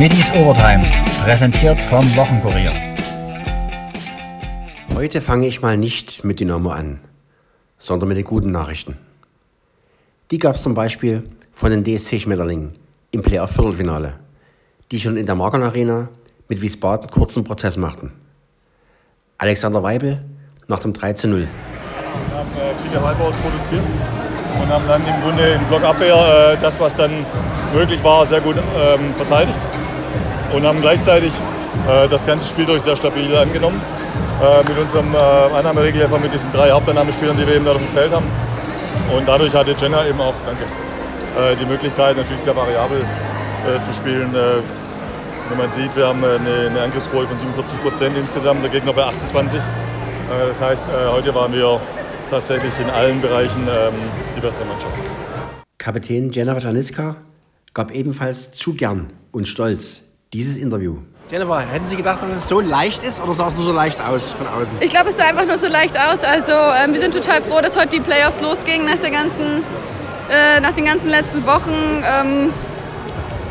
Middies Overtime, präsentiert vom Wochenkurier. Heute fange ich mal nicht mit Dynamo an, sondern mit den guten Nachrichten. Die gab es zum Beispiel von den DSC Schmetterlingen im Playoff-Viertelfinale, die schon in der Marken Arena mit Wiesbaden kurzen Prozess machten. Alexander Weibel nach dem 3 zu 0. Wir haben äh, viele Halbouts produziert und haben dann im Grunde in Blockabwehr äh, das, was dann möglich war, sehr gut ähm, verteidigt und haben gleichzeitig äh, das ganze Spiel durch sehr stabil angenommen. Äh, mit unserem äh, Annahmeregelhelfer, mit diesen drei Hauptannahmespielern, die wir eben da auf dem Feld haben. Und dadurch hatte Jenna eben auch, danke, äh, die Möglichkeit, natürlich sehr variabel äh, zu spielen. Äh, wenn man sieht, wir haben eine, eine Angriffsquote von 47 Prozent insgesamt, der Gegner bei 28. das heißt, heute waren wir tatsächlich in allen Bereichen ähm, die bessere Mannschaft. Kapitän Jennifer Janiska gab ebenfalls zu gern und stolz dieses Interview. Jennifer, hätten Sie gedacht, dass es so leicht ist oder sah es nur so leicht aus von außen? Ich glaube, es sah einfach nur so leicht aus. Also ähm, wir sind total froh, dass heute die Playoffs losgingen nach, der ganzen, äh, nach den ganzen letzten Wochen. Ähm,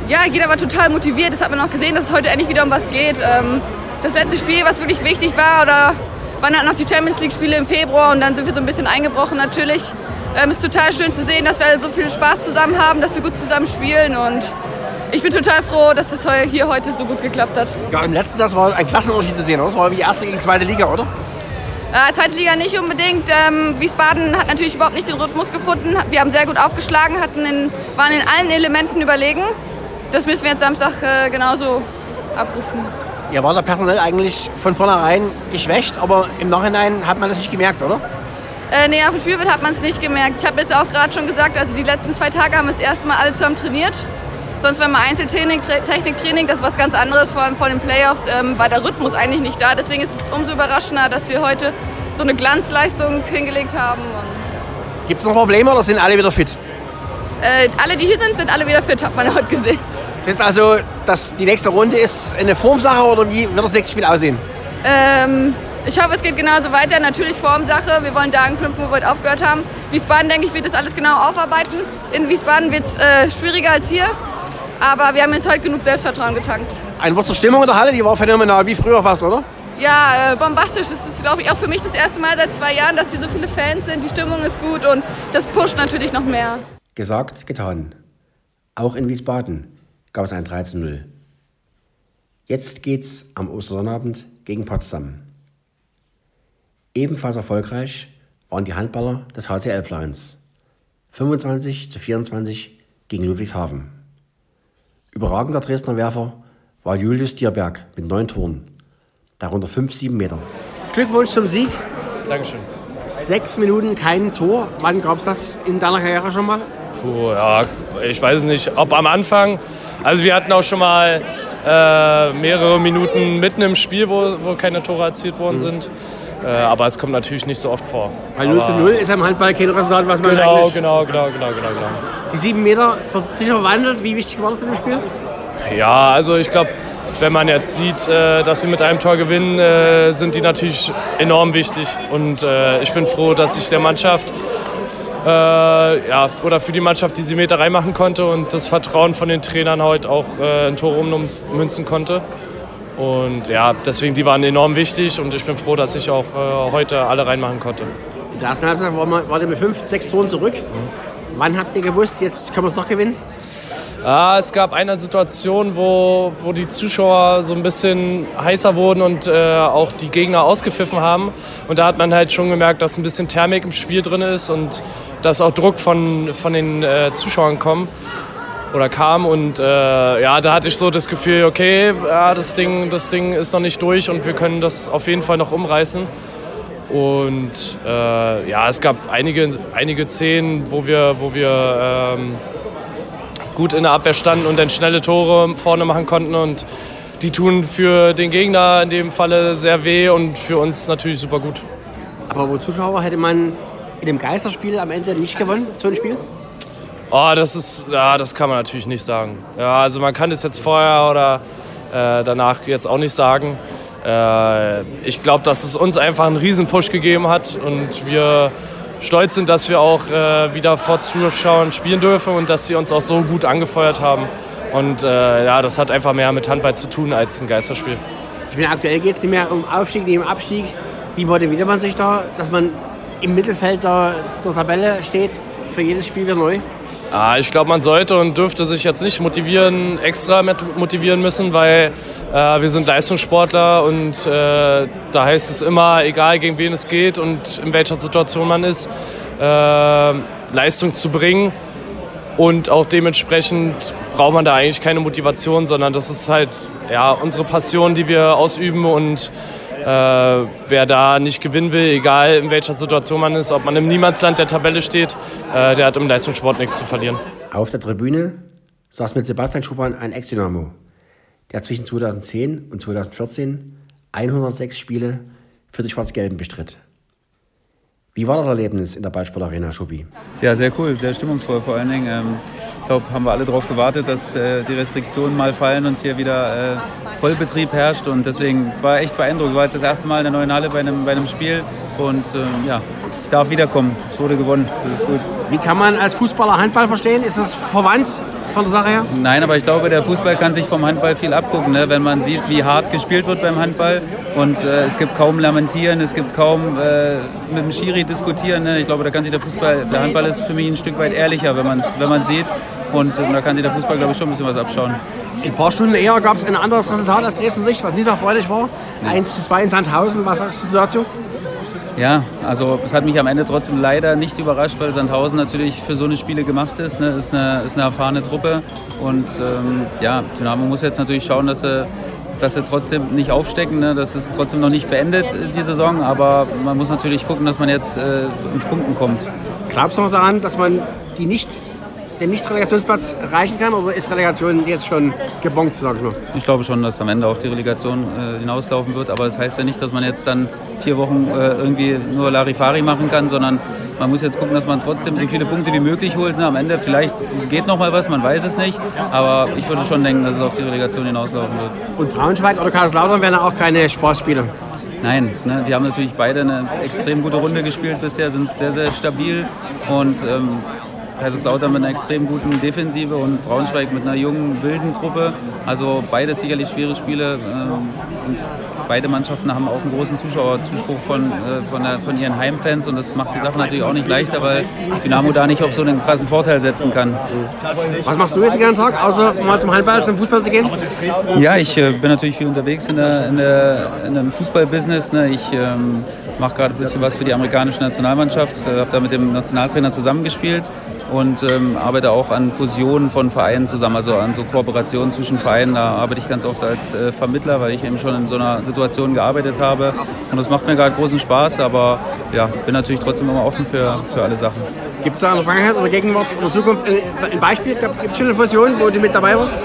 ja, jeder war total motiviert. Das hat man auch gesehen, dass es heute endlich wieder um was geht. Ähm, das letzte Spiel, was wirklich wichtig war, oder waren halt noch die Champions League-Spiele im Februar und dann sind wir so ein bisschen eingebrochen natürlich. Ähm, ist total schön zu sehen, dass wir so viel Spaß zusammen haben, dass wir gut zusammen spielen und ich bin total froh, dass es hier heute so gut geklappt hat. Ja, im letzten Jahr war ein Klassenunterschied zu sehen, oder? Das war wie die erste gegen zweite Liga, oder? Äh, zweite Liga nicht unbedingt. Ähm, Wiesbaden hat natürlich überhaupt nicht den Rhythmus gefunden. Wir haben sehr gut aufgeschlagen, hatten in, waren in allen Elementen überlegen. Das müssen wir jetzt Samstag äh, genauso abrufen. Ja, war da personell eigentlich von vornherein geschwächt, aber im Nachhinein hat man das nicht gemerkt, oder? Äh, nee, auf dem Spielfeld hat man es nicht gemerkt. Ich habe jetzt auch gerade schon gesagt, also die letzten zwei Tage haben wir das erste Mal alle zusammen trainiert. Sonst, wenn man Einzeltraining, Techniktraining, das ist was ganz anderes, vor allem vor den Playoffs, ähm, war der Rhythmus eigentlich nicht da. Deswegen ist es umso überraschender, dass wir heute so eine Glanzleistung hingelegt haben. Gibt es noch Probleme oder sind alle wieder fit? Äh, alle, die hier sind, sind alle wieder fit, hat man heute gesehen. Das heißt also, dass die nächste Runde ist eine Formsache oder wie wird das nächste Spiel aussehen? Ähm, ich hoffe, es geht genauso weiter. Natürlich Formsache. Wir wollen da anknüpfen, wo wir heute aufgehört haben. Wiesbaden, denke ich, wird das alles genau aufarbeiten. In Wiesbaden wird es äh, schwieriger als hier. Aber wir haben jetzt heute genug Selbstvertrauen getankt. Ein Wort zur Stimmung in der Halle, die war phänomenal, wie früher fast, oder? Ja, äh, bombastisch. Das ist, glaube ich, auch für mich das erste Mal seit zwei Jahren, dass hier so viele Fans sind. Die Stimmung ist gut und das pusht natürlich noch mehr. Gesagt, getan. Auch in Wiesbaden gab es ein 13-0. Jetzt geht's am Ostersonnabend gegen Potsdam. Ebenfalls erfolgreich waren die Handballer des HCL Lions. 25 zu 24 gegen Ludwigshafen. Überragender Dresdner Werfer war Julius Dierberg mit neun Toren, darunter fünf, sieben Meter. Glückwunsch zum Sieg. Dankeschön. Sechs Minuten kein Tor. Wann gab es das in deiner Karriere schon mal? Puh, ja, ich weiß es nicht, ob am Anfang. Also wir hatten auch schon mal äh, mehrere Minuten mitten im Spiel, wo, wo keine Tore erzielt worden mhm. sind. Äh, aber es kommt natürlich nicht so oft vor. Weil 0 zu 0 ist im Handball kein Resultat, was man genau, eigentlich... Genau, genau, genau, genau, genau. Die sieben Meter sicher verwandelt, wie wichtig war das in dem Spiel? Ja, also ich glaube, wenn man jetzt sieht, äh, dass wir mit einem Tor gewinnen, äh, sind die natürlich enorm wichtig. Und ich bin froh, dass ich der Mannschaft ja, oder für die Mannschaft die Meter reinmachen konnte und das Vertrauen von den Trainern heute auch äh, in Tore ummünzen konnte. Und ja, deswegen, die waren enorm wichtig und ich bin froh, dass ich auch äh, heute alle reinmachen konnte. In der ersten Halbzeit war ihr mit fünf, sechs Toren zurück. Mhm. Wann habt ihr gewusst, jetzt können wir es doch gewinnen? Ah, es gab eine Situation, wo, wo die Zuschauer so ein bisschen heißer wurden und äh, auch die Gegner ausgepfiffen haben. Und da hat man halt schon gemerkt, dass ein bisschen Thermik im Spiel drin ist und dass auch Druck von, von den äh, Zuschauern kommt oder kam und äh, ja, da hatte ich so das Gefühl, okay, ja, das Ding, das Ding ist noch nicht durch und wir können das auf jeden Fall noch umreißen. Und äh, ja, es gab einige, einige Szenen, wo wir, wo wir ähm, gut in der Abwehr standen und dann schnelle Tore vorne machen konnten und die tun für den Gegner in dem Falle sehr weh und für uns natürlich super gut. Aber wo Zuschauer hätte man in dem Geisterspiel am Ende nicht gewonnen, so ein Spiel? Oh, das ist, ja, das kann man natürlich nicht sagen. Ja, also man kann es jetzt vorher oder äh, danach jetzt auch nicht sagen. Äh, ich glaube, dass es uns einfach einen Riesenpush gegeben hat und wir stolz sind, dass wir auch äh, wieder vor Zuschauern spielen dürfen und dass sie uns auch so gut angefeuert haben. Und äh, ja, das hat einfach mehr mit Handball zu tun als ein Geisterspiel. Ich meine, aktuell geht es nicht mehr um Aufstieg, nicht um Abstieg. Wie motiviert man sich da, dass man im Mittelfeld der, der Tabelle steht, für jedes Spiel wieder neu? Ah, ich glaube, man sollte und dürfte sich jetzt nicht motivieren, extra motivieren müssen, weil äh, wir sind Leistungssportler und äh, da heißt es immer, egal gegen wen es geht und in welcher Situation man ist, äh, Leistung zu bringen. Und auch dementsprechend braucht man da eigentlich keine Motivation, sondern das ist halt ja, unsere Passion, die wir ausüben und äh, wer da nicht gewinnen will, egal in welcher Situation man ist, ob man im Niemandsland der Tabelle steht, äh, der hat im Leistungssport nichts zu verlieren. Auf der Tribüne saß mit Sebastian Schuppan ein Ex-Dynamo, der zwischen 2010 und 2014 106 Spiele für die Schwarz-Gelben bestritt. Wie war das Erlebnis in der Ballsportarena, Schuppi? Ja, sehr cool, sehr stimmungsvoll vor allen Dingen. Ähm, glaube, haben wir alle darauf gewartet, dass äh, die Restriktionen mal fallen und hier wieder äh, Vollbetrieb herrscht. Und deswegen war echt beeindruckt. Ich war jetzt das erste Mal in der neuen Halle bei einem, bei einem Spiel. Und ähm, ja, ich darf wiederkommen. Es wurde gewonnen. Das ist gut. Wie kann man als Fußballer Handball verstehen? Ist das verwandt? von der Sache her? Nein, aber ich glaube, der Fußball kann sich vom Handball viel abgucken, ne? wenn man sieht, wie hart gespielt wird beim Handball. Und äh, es gibt kaum Lamentieren, es gibt kaum äh, mit dem Schiri diskutieren. Ne? Ich glaube, da kann sich der Fußball, der Handball ist für mich ein Stück weit ehrlicher, wenn man es wenn sieht. Und äh, da kann sich der Fußball, glaube ich, schon ein bisschen was abschauen. In ein paar Stunden eher gab es ein anderes Resultat als Dresden sich, was nicht so erfreulich war. Ja. 1 zu 2 in Sandhausen. Was sagst du dazu? Ja, also es hat mich am Ende trotzdem leider nicht überrascht, weil Sandhausen natürlich für so eine Spiele gemacht ist. Ne? Ist, eine, ist eine erfahrene Truppe. Und ähm, ja, Dynamo muss jetzt natürlich schauen, dass sie, dass sie trotzdem nicht aufstecken. Ne? Das ist trotzdem noch nicht beendet, die Saison. Aber man muss natürlich gucken, dass man jetzt äh, ins Punkten kommt. Glaubst du noch daran, dass man die nicht den Nicht-Relegationsplatz erreichen kann? Oder ist Relegation jetzt schon gebongt, sag ich mal? Ich glaube schon, dass am Ende auf die Relegation äh, hinauslaufen wird. Aber das heißt ja nicht, dass man jetzt dann vier Wochen äh, irgendwie nur Larifari machen kann, sondern man muss jetzt gucken, dass man trotzdem so viele Punkte wie möglich holt. Ne? Am Ende vielleicht geht noch mal was, man weiß es nicht. Aber ich würde schon denken, dass es auf die Relegation hinauslaufen wird. Und Braunschweig oder Kaiserslautern werden auch keine Spaßspiele? Nein, ne, die haben natürlich beide eine extrem gute Runde gespielt bisher, sind sehr, sehr stabil und ähm, Kaiserslautern mit einer extrem guten Defensive und Braunschweig mit einer jungen, wilden Truppe. Also beide sicherlich schwere Spiele. Ähm, und beide Mannschaften haben auch einen großen Zuschauerzuspruch von, äh, von, der, von, ihren Heimfans und das macht die Sache natürlich auch nicht leichter, weil Dynamo da nicht auf so einen krassen Vorteil setzen kann. Was machst du jetzt den ganzen Tag, außer mal zum Handball, zum Fußball zu gehen? Ja, ich äh, bin natürlich viel unterwegs in, der, in, der, in einem Fußballbusiness. Ne? Ich ähm, mache gerade ein bisschen was für die amerikanische Nationalmannschaft, äh, habe da mit dem Nationaltrainer zusammengespielt und ähm, arbeite auch an Fusionen von Vereinen zusammen, also an so Kooperationen zwischen Vereinen. Da arbeite ich ganz oft als äh, Vermittler, weil ich eben schon in so einer Situation gearbeitet habe. Und das macht mir gerade großen Spaß, aber ja, bin natürlich trotzdem immer offen für, für alle Sachen. Gibt es da in der Vergangenheit oder Gegenwart oder Zukunft ein Beispiel? Gibt es schon eine Fusion, wo du mit dabei warst?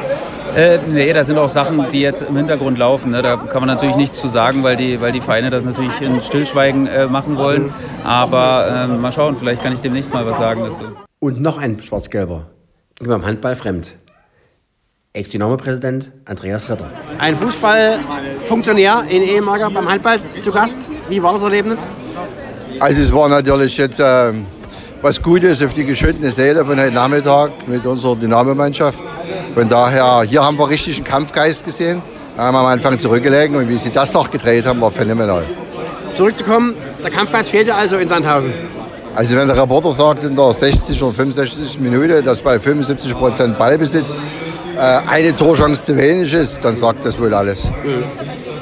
Äh, nee, da sind auch Sachen, die jetzt im Hintergrund laufen. Ne? Da kann man natürlich nichts zu sagen, weil die, weil die Vereine das natürlich in Stillschweigen äh, machen wollen. Aber äh, mal schauen, vielleicht kann ich demnächst mal was sagen dazu. Und noch ein Schwarz-Gelber. Ging beim Handball fremd. Ex-Dynamo-Präsident Andreas Ritter. Ein Fußballfunktionär in Ehemager beim Handball zu Gast. Wie war das Erlebnis? Also es war natürlich jetzt äh, was Gutes auf die geschüttene Seele von heute Nachmittag mit unserer Dynamo-Mannschaft. Von daher, hier haben wir richtig einen Kampfgeist gesehen. Wir haben am Anfang zurückgelegen und wie sie das noch gedreht haben, war phänomenal. Zurückzukommen, der Kampfgeist fehlte also in Sandhausen. Also wenn der Reporter sagt in der 60 oder 65 Minute, dass bei 75 Prozent Ballbesitz äh, eine Torchance zu wenig ist, dann sagt das wohl alles. Mhm.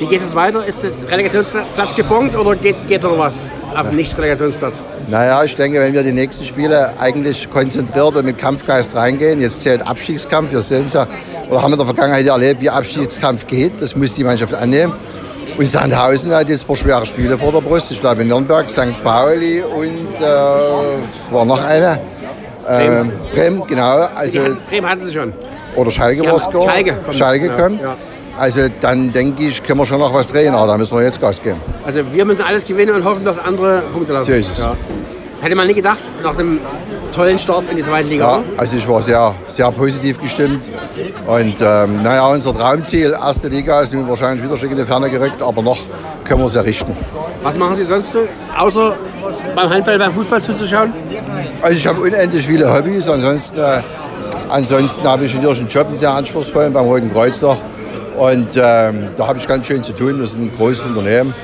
Wie geht es weiter? Ist das Relegationsplatz gebongt oder geht, geht noch was auf den Nicht-Relegationsplatz? Naja, ich denke, wenn wir die nächsten Spiele eigentlich konzentriert und mit Kampfgeist reingehen, jetzt zählt Abstiegskampf, wir sehen es ja, oder haben in der Vergangenheit erlebt, wie Abstiegskampf geht, das muss die Mannschaft annehmen. Und Sandhausen hat jetzt ein paar schwere Spiele vor der Brust. Ich glaube Nürnberg, St. Pauli und äh, war noch eine. Bremen. Ähm, Bremen, genau. Also, Bremen hatten sie schon. Oder Schalke war es Schalke. Schalke kommt. Ja, ja. Also dann denke ich, können wir schon noch was drehen, aber da müssen wir jetzt Gas geben. Also wir müssen alles gewinnen und hoffen, dass andere Punkte lassen. So ist es. Ja. Hätte man nie gedacht, nach dem tollen Start in die zweite Liga. Ja, also ich war sehr, sehr positiv gestimmt. Und ähm, naja, unser Traumziel, erste Liga, ist nun wahrscheinlich wieder schon in die Ferne gerückt, aber noch können wir es errichten. Was machen Sie sonst so, außer beim Handball, beim Fußball zuzuschauen? Also ich habe unendlich viele Hobbys, ansonsten äh, Ansonsten habe ich natürlich einen Job, einen sehr anspruchsvollen beim Roten Kreuz noch. Und ähm, da habe ich ganz schön zu tun. Wir sind ein großes Unternehmen,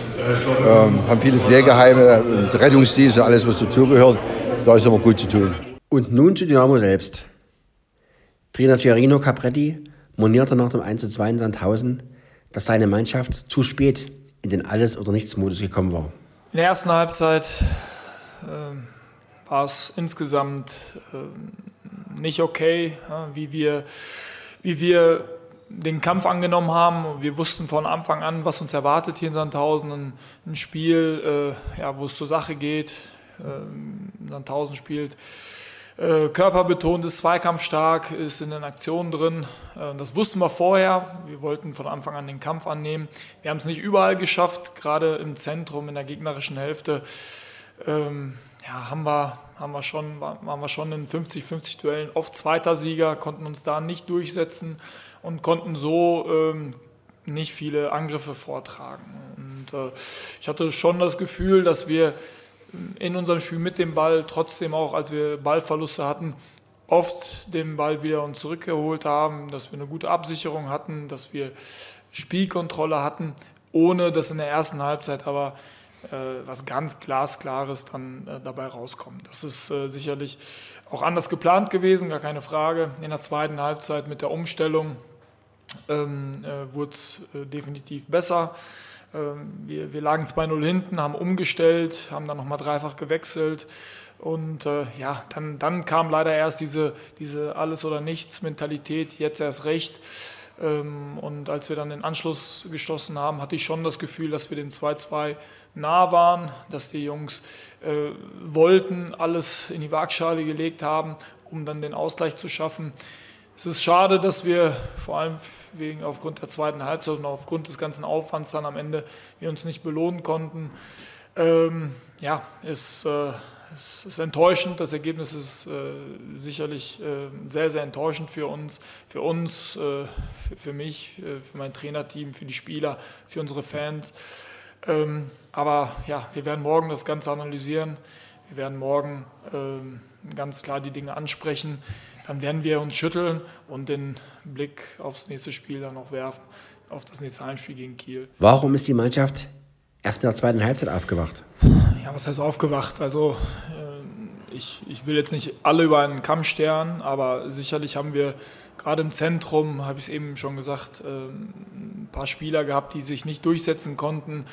ähm, haben viele Pflegeheime und Rettungsdienste, alles was dazugehört. Da ist aber gut zu tun. Und nun zu Dynamo selbst. Trainer Giarino Capretti monierte nach dem 1:2 in Sandhausen, dass seine Mannschaft zu spät in den Alles- oder Nichts-Modus gekommen war. In der ersten Halbzeit äh, war es insgesamt äh, nicht okay, ja, wie, wir, wie wir den Kampf angenommen haben. Wir wussten von Anfang an, was uns erwartet hier in Sandhausen. Ein, Spiel, äh, ja, wo es zur Sache geht. Äh, Sandhausen spielt äh, körperbetont, ist zweikampfstark, ist in den Aktionen drin. Äh, das wussten wir vorher. Wir wollten von Anfang an den Kampf annehmen. Wir haben es nicht überall geschafft, gerade im Zentrum, in der gegnerischen Hälfte. Ähm, ja, haben wir, haben wir schon, waren wir schon in 50-50 Duellen oft zweiter Sieger, konnten uns da nicht durchsetzen und konnten so ähm, nicht viele Angriffe vortragen. Und äh, ich hatte schon das Gefühl, dass wir in unserem Spiel mit dem Ball, trotzdem auch, als wir Ballverluste hatten, oft den Ball wieder uns zurückgeholt haben, dass wir eine gute Absicherung hatten, dass wir Spielkontrolle hatten, ohne dass in der ersten Halbzeit aber äh, was ganz Glasklares dann äh, dabei rauskommt. Das ist äh, sicherlich auch anders geplant gewesen, gar keine Frage. In der zweiten Halbzeit mit der Umstellung ähm, äh, wurde es äh, definitiv besser. Ähm, wir, wir lagen 2-0 hinten, haben umgestellt, haben dann nochmal dreifach gewechselt. Und äh, ja, dann, dann kam leider erst diese, diese Alles- oder Nichts-Mentalität, jetzt erst recht. Ähm, und als wir dann den Anschluss gestoßen haben, hatte ich schon das Gefühl, dass wir dem 2-2 nah waren, dass die Jungs äh, wollten, alles in die Waagschale gelegt haben, um dann den Ausgleich zu schaffen. Es ist schade, dass wir vor allem wegen aufgrund der zweiten Halbzeit und aufgrund des ganzen Aufwands dann am Ende wir uns nicht belohnen konnten. Ähm, ja, es, äh, es, ist enttäuschend. Das Ergebnis ist äh, sicherlich äh, sehr, sehr enttäuschend für uns, für uns, äh, für, für, mich, äh, für mein Trainerteam, für die Spieler, für unsere Fans. Ähm, aber ja, wir werden morgen das Ganze analysieren. Wir werden morgen ähm, ganz klar die Dinge ansprechen dann werden wir uns schütteln und den Blick aufs nächste Spiel dann auch werfen, auf das nächste Heimspiel gegen Kiel. Warum ist die Mannschaft erst in der zweiten Halbzeit aufgewacht? Ja, was heißt aufgewacht? Also äh, ich, ich will jetzt nicht alle über einen Kamm stern, aber sicherlich haben wir gerade im Zentrum, habe ich es eben schon gesagt, äh, ein paar Spieler gehabt, die sich nicht durchsetzen konnten,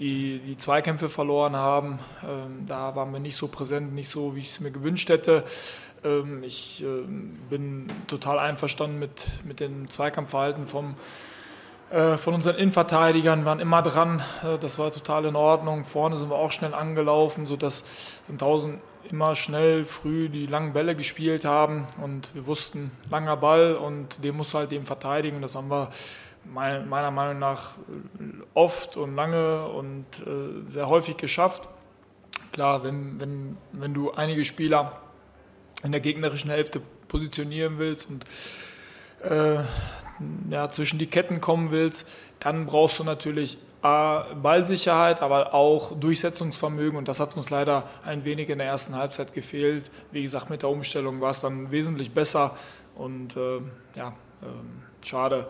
die die Zweikämpfe verloren haben. Ähm, da waren wir nicht so präsent, nicht so, wie ich es mir gewünscht hätte. Ähm, ich ähm, bin total einverstanden mit, mit dem Zweikampfverhalten vom, äh, von unseren Innenverteidigern, waren immer dran. Äh, das war total in Ordnung. Vorne sind wir auch schnell angelaufen, sodass 1000 immer schnell früh die langen Bälle gespielt haben und wir wussten, langer Ball und den muss halt eben verteidigen. Das haben wir meiner Meinung nach oft und lange und äh, sehr häufig geschafft. Klar, wenn, wenn, wenn du einige Spieler in der gegnerischen Hälfte positionieren willst und äh, ja, zwischen die Ketten kommen willst, dann brauchst du natürlich A, Ballsicherheit, aber auch Durchsetzungsvermögen und das hat uns leider ein wenig in der ersten Halbzeit gefehlt. Wie gesagt, mit der Umstellung war es dann wesentlich besser und äh, ja, äh, schade,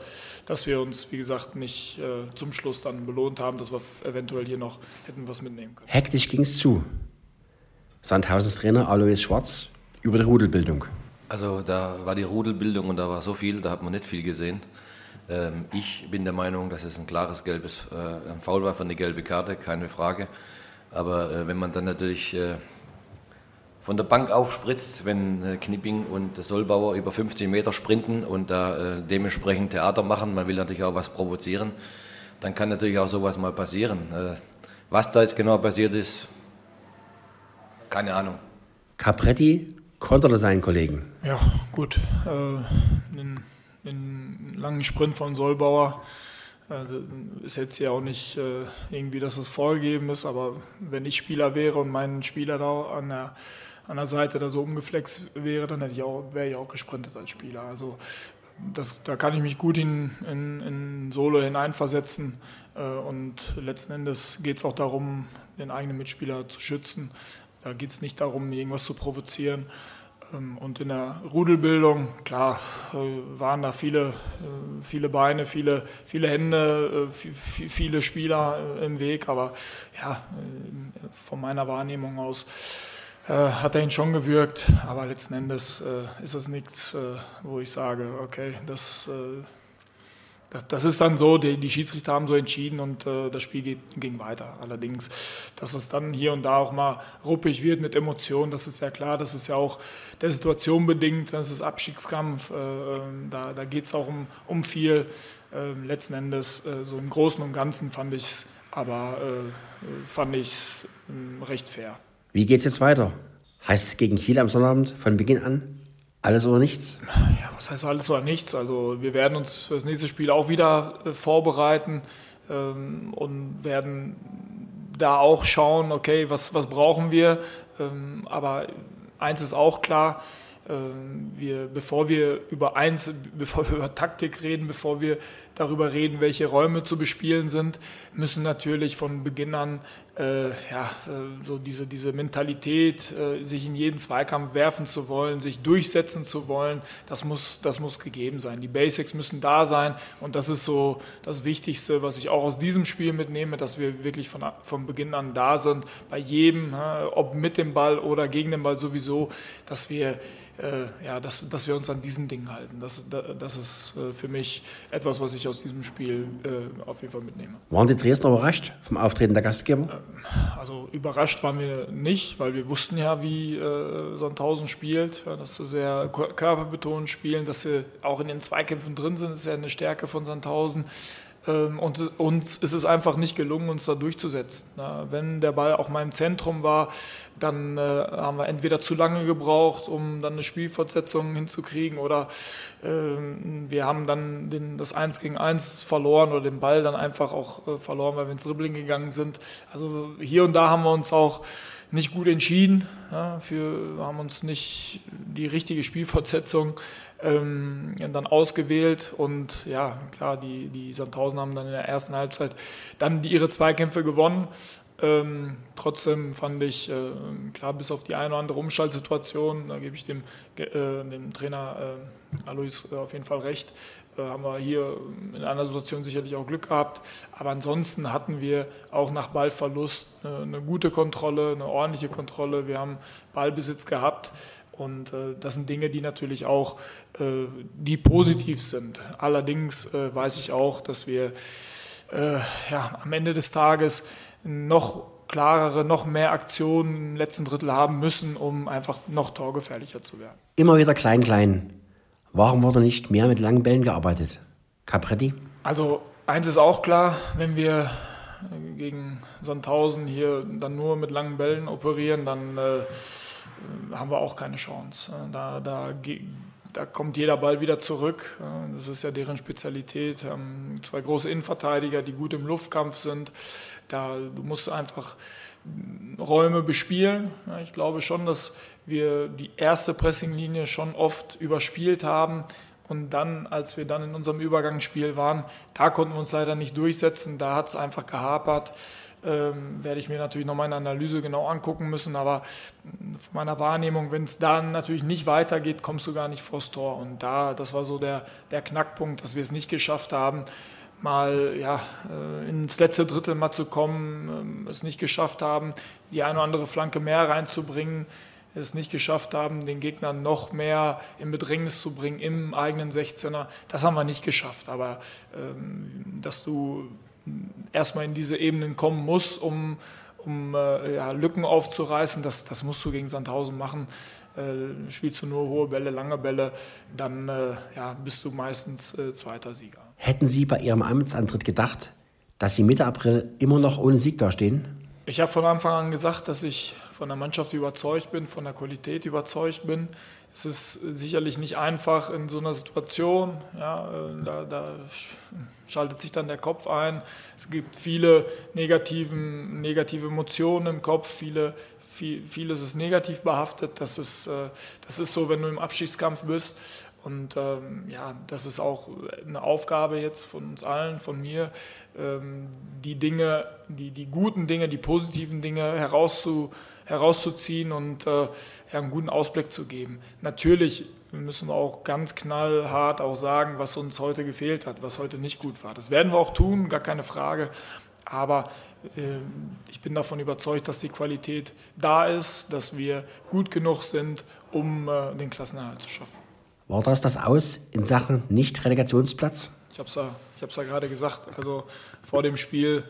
dass wir uns, wie gesagt, nicht äh, zum Schluss dann belohnt haben, dass wir eventuell hier noch hätten was mitnehmen können. Hektisch ging es zu. Sandhausens Trainer Alois Schwarz über die Rudelbildung. Also da war die Rudelbildung und da war so viel, da hat man nicht viel gesehen. Ähm, ich bin der Meinung, dass es ein klares gelbes, äh, ein Foul war für eine gelbe Karte, keine Frage. Aber äh, wenn man dann natürlich äh, von der Bank aufspritzt, wenn Knipping und Sollbauer über 15 Meter sprinten und da dementsprechend Theater machen, man will natürlich auch was provozieren, dann kann natürlich auch sowas mal passieren. Was da jetzt genau passiert ist, keine Ahnung. Capretti konterte seinen Kollegen. Ja, gut. Äh, den, den, langen Sprint von Solbauer äh, ist jetzt ja auch nicht äh, irgendwie, dass es vorgegeben ist, aber wenn ich Spieler wäre und mein Spieler da an der, an der Seite da so umgeflext wäre, dann hätte ich auch, wäre ich auch gesprintet als Spieler. Also das, da kann ich mich gut in, in, in Solo hineinversetzen. Äh, und letzten Endes geht es auch darum, den eigenen Mitspieler zu schützen. Da geht es nicht darum, irgendwas zu provozieren. Ähm, und in der Rudelbildung, klar, äh, waren da viele, äh, viele Beine, viele, viele Hände, äh, viele Spieler im Weg. Aber ja, von meiner Wahrnehmung aus hat er ihn schon gewürgt. Aber letzten Endes ist es nichts, wo ich sage, okay, das das, das, ist dann so, die, die, Schiedsrichter haben so entschieden und äh, das Spiel geht, ging weiter. Allerdings, dass es dann hier und da auch mal ruppig wird mit Emotionen, das ist ja klar, das ist ja auch der Situation bedingt, das ist Abstiegskampf, äh, ähm, da, da geht es auch um, um viel. Äh, letzten Endes, äh, so im Großen und Ganzen fand ich es aber äh, fand ich ähm, recht fair. Wie geht es jetzt weiter? Heißt es gegen Kiel am Sonnabend von Beginn an? Alles oder nichts? Ja, was heißt alles oder nichts? Also wir werden uns für das nächste Spiel auch wieder äh, vorbereiten ähm, und werden da auch schauen, okay, was, was brauchen wir? Ähm, aber eins ist auch klar, wir, bevor wir über eins, bevor wir über Taktik reden, bevor wir darüber reden, welche Räume zu bespielen sind, müssen natürlich von Beginn an äh, ja, äh, so diese, diese Mentalität, äh, sich in jeden Zweikampf werfen zu wollen, sich durchsetzen zu wollen, das muss, das muss gegeben sein. Die Basics müssen da sein und das ist so das Wichtigste, was ich auch aus diesem Spiel mitnehme, dass wir wirklich von, von Beginn an da sind, bei jedem, ob mit dem Ball oder gegen den Ball sowieso, dass wir äh, ja, dass, dass wir uns an diesen Dingen halten. Das, das ist äh, für mich etwas, was ich aus diesem Spiel äh, auf jeden Fall mitnehme. Waren die Dresdner überrascht vom Auftreten der Gastgeber? Ähm, also überrascht waren wir nicht, weil wir wussten ja, wie äh, Sandhausen spielt, ja, dass sie sehr körperbetont spielen, dass sie auch in den Zweikämpfen drin sind, ist ja eine Stärke von Sandhausen. Ähm, und uns ist es einfach nicht gelungen, uns da durchzusetzen. Wenn der Ball auch mal im Zentrum war, dann äh, haben wir entweder zu lange gebraucht, um dann eine Spielfortsetzung hinzukriegen, oder ähm, wir haben dann das 1 gegen 1 verloren oder den Ball dann einfach auch äh, verloren, weil wir ins Dribbling gegangen sind. Also hier und da haben wir uns auch nicht gut entschieden. Ja, haben uns nicht die richtige Spielfortsetzung ähm, dann ausgewählt. Und ja, klar, die, die Sandhausen haben dann in der ersten Halbzeit dann die, ihre Zweikämpfe gewonnen. Ähm, trotzdem fand ich, äh, klar, bis auf die eine oder andere Umschaltsituation, da gebe ich dem, äh, dem Trainer äh, Alois auf jeden Fall recht, äh, haben wir hier in einer Situation sicherlich auch Glück gehabt. Aber ansonsten hatten wir auch nach Ballverlust eine, eine gute Kontrolle, eine ordentliche Kontrolle. Wir haben Ballbesitz gehabt. Und äh, das sind Dinge, die natürlich auch, äh, die positiv sind. Allerdings äh, weiß ich auch, dass wir ja, am Ende des Tages noch klarere, noch mehr Aktionen im letzten Drittel haben müssen, um einfach noch torgefährlicher zu werden. Immer wieder klein, klein. Warum wurde nicht mehr mit langen Bällen gearbeitet? Capretti? Also eins ist auch klar, wenn wir gegen Sandhausen hier dann nur mit langen Bällen operieren, dann äh, haben wir auch keine Chance. Da, da da kommt jeder Ball wieder zurück. Das ist ja deren Spezialität. Haben zwei große Innenverteidiger, die gut im Luftkampf sind. Da, du musst einfach Räume bespielen. Ich glaube schon, dass wir die erste Pressinglinie schon oft überspielt haben. Und dann, als wir dann in unserem Übergangsspiel waren, da konnten wir uns leider nicht durchsetzen. Da hat es einfach gehapert. Ähm, werde ich mir natürlich noch meine Analyse genau angucken müssen. Aber von meiner Wahrnehmung, wenn es dann natürlich nicht weitergeht, kommst du gar nicht vors Tor. Und da, das war so der, der Knackpunkt, dass wir es nicht geschafft haben, mal ja, äh, ins letzte Drittel mal zu kommen, ähm, es nicht geschafft haben, die eine oder andere Flanke mehr reinzubringen, es nicht geschafft haben, den Gegner noch mehr in Bedrängnis zu bringen im eigenen 16er. Das haben wir nicht geschafft. Aber ähm, dass du erstmal in diese Ebenen kommen muss, um, um äh, ja, Lücken aufzureißen. Das, das musst du gegen Sandhausen machen. Äh, spielst du nur hohe Bälle, lange Bälle, dann äh, ja, bist du meistens äh, zweiter Sieger. Hätten Sie bei Ihrem Amtsantritt gedacht, dass Sie Mitte April immer noch ohne Sieg dastehen? Ich habe von Anfang an gesagt, dass ich von der Mannschaft überzeugt bin, von der Qualität überzeugt bin. Es ist sicherlich nicht einfach in so einer Situation. Ja, äh, da, da schaltet sich dann der Kopf ein. Es gibt viele negativen, negative Emotionen im Kopf, viele, viel, vieles ist negativ behaftet. Das ist, äh, das ist so, wenn du im Abschiedskampf bist. Und ähm, ja, das ist auch eine Aufgabe jetzt von uns allen, von mir, ähm, die Dinge, die, die guten Dinge, die positiven Dinge herauszu, herauszuziehen und äh, einen guten Ausblick zu geben. Natürlich müssen wir auch ganz knallhart auch sagen, was uns heute gefehlt hat, was heute nicht gut war. Das werden wir auch tun, gar keine Frage. Aber äh, ich bin davon überzeugt, dass die Qualität da ist, dass wir gut genug sind, um äh, den Klassenerhalt zu schaffen. War das das Aus in Sachen Nicht-Relegationsplatz? Ich habe es ja, ja gerade gesagt. Also vor dem Spiel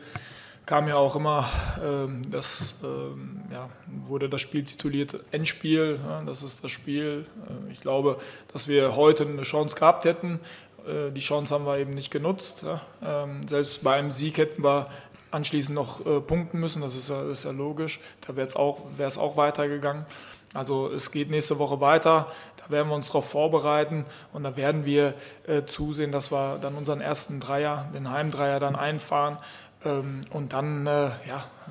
kam ja auch immer, ähm, das ähm, ja, wurde das Spiel tituliert Endspiel. Ja, das ist das Spiel. Äh, ich glaube, dass wir heute eine Chance gehabt hätten. Äh, die Chance haben wir eben nicht genutzt. Ja. Ähm, selbst bei einem Sieg hätten wir anschließend noch äh, punkten müssen. Das ist ja, ist ja logisch. Da wäre es auch, auch weitergegangen. Also es geht nächste Woche weiter, da werden wir uns darauf vorbereiten und da werden wir äh, zusehen, dass wir dann unseren ersten Dreier, den Heimdreier dann einfahren und dann, äh, ja, äh,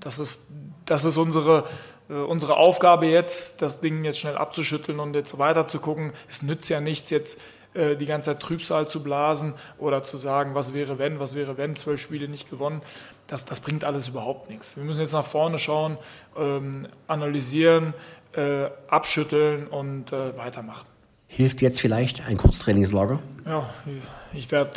das ist, das ist unsere, äh, unsere Aufgabe jetzt, das Ding jetzt schnell abzuschütteln und jetzt weiter zu gucken. Es nützt ja nichts jetzt äh, die ganze Zeit Trübsal zu blasen oder zu sagen, was wäre wenn, was wäre wenn, zwölf Spiele nicht gewonnen. Das, das bringt alles überhaupt nichts. Wir müssen jetzt nach vorne schauen, ähm, analysieren, abschütteln und weitermachen. Hilft jetzt vielleicht ein Kurztrainingslager? Ja, ich werde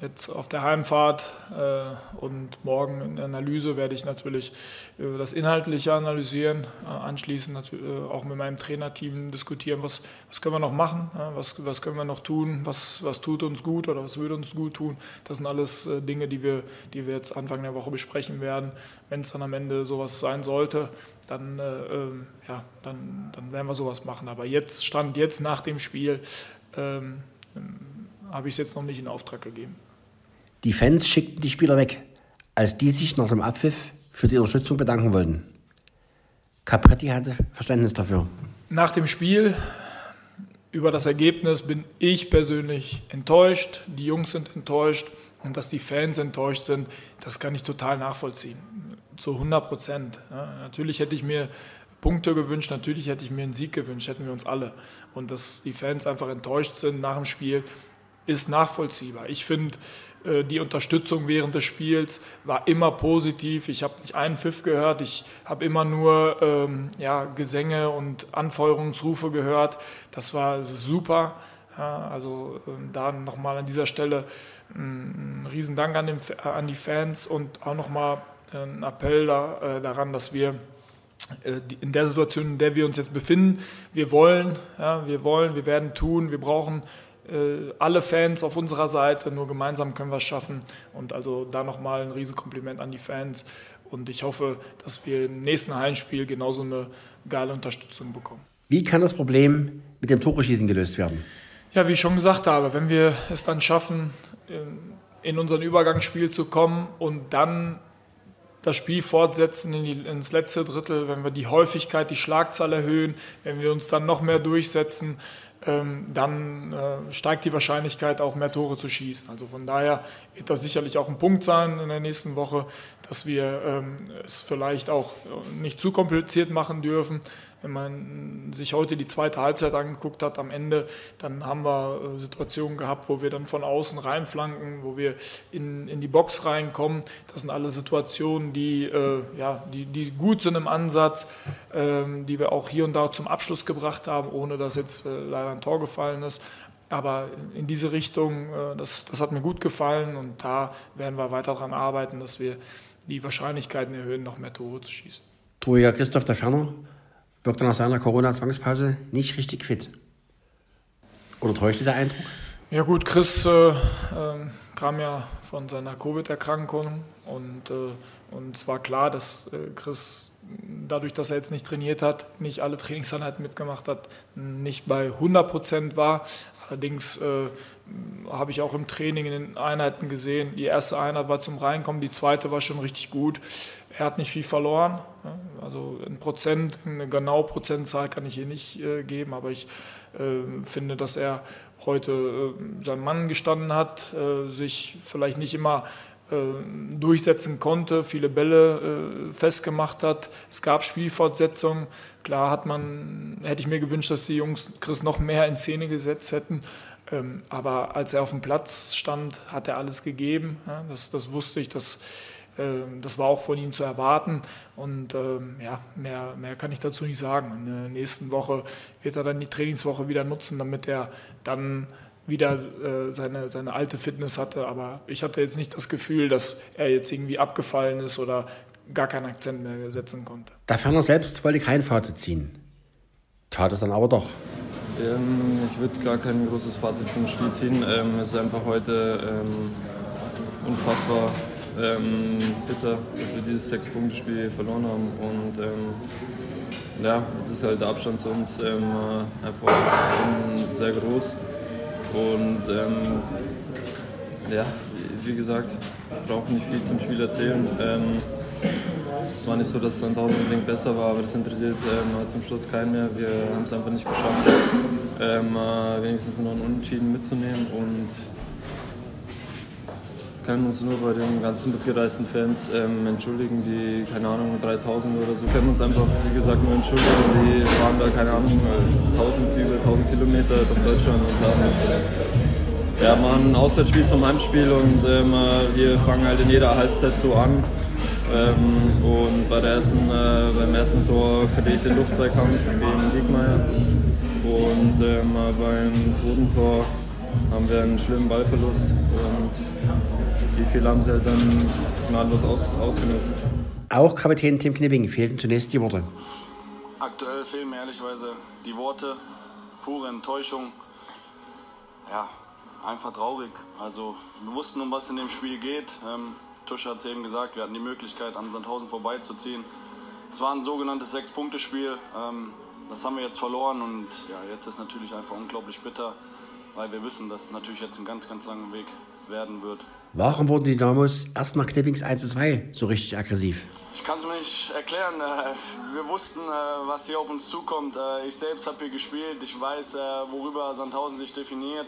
jetzt auf der Heimfahrt äh, und morgen in der Analyse werde ich natürlich äh, das Inhaltliche analysieren, äh, anschließend äh, auch mit meinem Trainerteam diskutieren, was, was können wir noch machen, was, was können wir noch tun, was, was tut uns gut oder was würde uns gut tun. Das sind alles äh, Dinge, die wir, die wir jetzt Anfang der Woche besprechen werden. Wenn es dann am Ende sowas sein sollte, dann, äh, ähm, ja, dann, dann werden wir sowas machen. Aber jetzt, Stand jetzt nach dem Spiel, ähm, habe ich es jetzt noch nicht in Auftrag gegeben. Die Fans schickten die Spieler weg, als die sich nach dem Abpfiff für die Unterstützung bedanken wollten. Capretti hatte Verständnis dafür. Nach dem Spiel über das Ergebnis bin ich persönlich enttäuscht, die Jungs sind enttäuscht und dass die Fans enttäuscht sind, das kann ich total nachvollziehen. Zu 100 Prozent. Ja, natürlich hätte ich mir Punkte gewünscht, natürlich hätte ich mir einen Sieg gewünscht, hätten wir uns alle. Und dass die Fans einfach enttäuscht sind nach dem Spiel, ist nachvollziehbar. Ich finde, äh, die Unterstützung während des Spiels war immer positiv. Ich habe nicht einen Pfiff gehört, ich habe immer nur ähm, ja, Gesänge und Anfeuerungsrufe gehört. Das war super. Ja, also äh, da nochmal an dieser Stelle ein, ein Riesendank an, den, an, die Fans und auch nochmal ein Appell da, äh, daran, dass wir äh, in der Situation, in der wir uns jetzt befinden, wir wollen, ja, wir wollen, wir werden tun, wir brauchen äh, alle Fans auf unserer Seite, nur gemeinsam können wir es schaffen. Und also da nochmal ein Riesenkompliment an die Fans. Und ich hoffe, dass wir im nächsten Heimspiel genauso eine geile Unterstützung bekommen. Wie kann das Problem mit dem Tore-Schießen gelöst werden? Ja, wie ich schon gesagt habe, wenn wir es dann schaffen, in unser Übergangsspiel zu kommen und dann das Spiel fortsetzen in die, ins letzte Drittel, wenn wir die Häufigkeit, die Schlagzahl erhöhen, wenn wir uns dann noch mehr durchsetzen, ähm, dann äh, steigt die Wahrscheinlichkeit auch mehr Tore zu schießen. Also von daher wird das sicherlich auch ein Punkt sein in der nächsten Woche, dass wir ähm, es vielleicht auch nicht zu kompliziert machen dürfen, wenn man sich heute die zweite Halbzeit angeguckt hat, am Ende, dann haben wir äh, Situationen gehabt, wo wir dann von außen reinflanken, wo wir in, in die Box reinkommen. Das sind alle Situationen, die, äh, ja, die, die gut sind im Ansatz, ähm, die wir auch hier und da zum Abschluss gebracht haben, ohne dass jetzt äh, leider ein Tor gefallen ist. Aber in diese Richtung, äh, das, das hat mir gut gefallen und da werden wir weiter daran arbeiten, dass wir die Wahrscheinlichkeiten erhöhen, noch mehr Tore zu schießen. Torjäger Christoph der Ferner wirkte nach seiner Corona-Zwangspause nicht richtig fit. Oder täuschte der Eindruck? Ja gut, Chris äh, äh, kam ja von seiner Covid-Erkrankung und, äh, und es war klar, dass äh, Chris dadurch, dass er jetzt nicht trainiert hat, nicht alle Trainingseinheiten mitgemacht hat, nicht bei 100 Prozent war. Allerdings äh, habe ich auch im Training in den Einheiten gesehen, die erste Einheit war zum Reinkommen, die zweite war schon richtig gut. Er hat nicht viel verloren. Also ein Prozent, eine genaue Prozentzahl kann ich hier nicht äh, geben, aber ich äh, finde, dass er heute äh, seinen Mann gestanden hat, äh, sich vielleicht nicht immer äh, durchsetzen konnte, viele Bälle äh, festgemacht hat. Es gab Spielfortsetzungen. Klar hat man, hätte ich mir gewünscht, dass die Jungs Chris noch mehr in Szene gesetzt hätten. Ähm, aber als er auf dem Platz stand, hat er alles gegeben. Das, das wusste ich, dass ähm, das war auch von ihm zu erwarten. Und ähm, ja, mehr, mehr kann ich dazu nicht sagen. In der nächsten Woche wird er dann die Trainingswoche wieder nutzen, damit er dann wieder äh, seine, seine alte Fitness hatte. Aber ich hatte jetzt nicht das Gefühl, dass er jetzt irgendwie abgefallen ist oder gar keinen Akzent mehr setzen konnte. Der Ferner selbst wollte kein Fazit ziehen. Tat es dann aber doch. Ähm, ich würde gar kein großes Fazit zum Spiel ziehen. Ähm, es ist einfach heute ähm, unfassbar ähm, bitter, dass wir dieses Sechs-Punkte-Spiel verloren haben. Und ähm, ja, jetzt ist halt der Abstand zu uns ähm, einfach schon sehr groß. Und ja, wie gesagt, ich brauche nicht viel zum Spiel erzählen. Es war nicht so, dass Sandhausen unbedingt besser war, aber das interessiert ähm, zum Schluss keinen mehr. Wir haben es einfach nicht geschafft, ähm, äh, wenigstens noch einen Unentschieden mitzunehmen und können uns nur bei den ganzen mitgereisten Fans ähm, entschuldigen, die, keine Ahnung, 3000 oder so, können uns einfach, wie gesagt, nur entschuldigen. Die fahren da, keine Ahnung, 1000, über 1000 Kilometer durch Deutschland und haben ja, machen ein Auswärtsspiel zum Heimspiel und ähm, äh, wir fangen halt in jeder Halbzeit so an. Ähm, und bei der ersten, äh, beim ersten Tor verliere ich den Luftzweikampf gegen Diekmeyer. Und ähm, beim zweiten Tor haben wir einen schlimmen Ballverlust. Und die Fehler haben sie halt dann gnadenlos aus, ausgenutzt. Auch Kapitän Tim Knipping fehlten zunächst die Worte. Aktuell fehlen mir ehrlicherweise die Worte, pure Enttäuschung. Ja, einfach traurig. Also wir wussten, um was in dem Spiel geht. Ähm, Tusch hat es eben gesagt, wir hatten die Möglichkeit, an Sandhausen vorbeizuziehen. Es war ein sogenanntes Sechs-Punkte-Spiel. Ähm, das haben wir jetzt verloren und ja, jetzt ist natürlich einfach unglaublich bitter, weil wir wissen, dass es natürlich jetzt ein ganz, ganz langer Weg werden wird. Warum wurden die Dynamos erst nach Knippings 1 zu 2 so richtig aggressiv? Ich kann es mir nicht erklären. Äh, wir wussten, äh, was hier auf uns zukommt. Äh, ich selbst habe hier gespielt. Ich weiß, worüber Sandhausen sich definiert.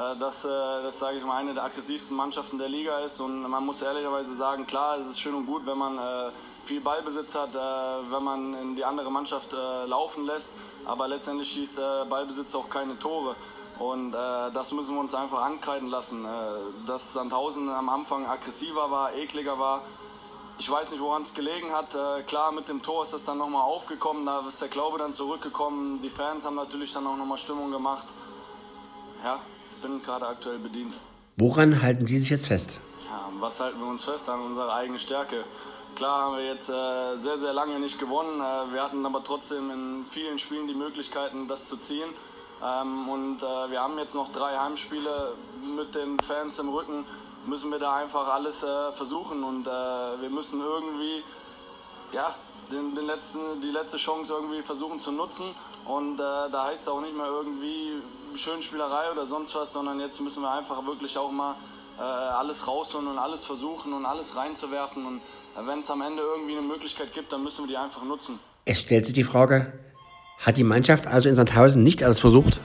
Äh, dass äh, das, sage ich mal, eine der aggressivsten Mannschaften der Liga ist. Und man muss ehrlicherweise sagen, klar, es ist schön und gut, wenn man äh, viel Ballbesitz hat, wenn man in die andere Mannschaft laufen lässt. Aber letztendlich schießt Ballbesitz auch keine Tore. Und das müssen wir uns einfach ankreiden lassen. Dass Sandhausen am Anfang aggressiver war, ekliger war. Ich weiß nicht, woran es gelegen hat. Klar, mit dem Tor ist das dann nochmal aufgekommen. Da ist der Glaube dann zurückgekommen. Die Fans haben natürlich dann auch nochmal Stimmung gemacht. Ja, bin gerade aktuell bedient. Woran halten Sie sich jetzt fest? Ja, was halten wir uns fest? An unserer eigenen Stärke. Klar haben wir jetzt äh, sehr, sehr lange nicht gewonnen. Äh, wir hatten aber trotzdem in vielen Spielen die Möglichkeiten, das zu ziehen. Ähm, und äh, wir haben jetzt noch drei Heimspiele mit den Fans im Rücken. Müssen wir da einfach alles äh, versuchen und äh, wir müssen irgendwie ja, den, den letzten, die letzte Chance irgendwie versuchen zu nutzen. Und äh, da heißt es auch nicht mehr irgendwie Schönspielerei oder sonst was, sondern jetzt müssen wir einfach wirklich auch mal äh, alles rausholen und alles versuchen und alles reinzuwerfen. Und äh, wenn es am Ende irgendwie eine Möglichkeit gibt, dann müssen wir die einfach nutzen. Es stellt sich die Frage, hat die Mannschaft also in Sandhausen nicht alles versucht?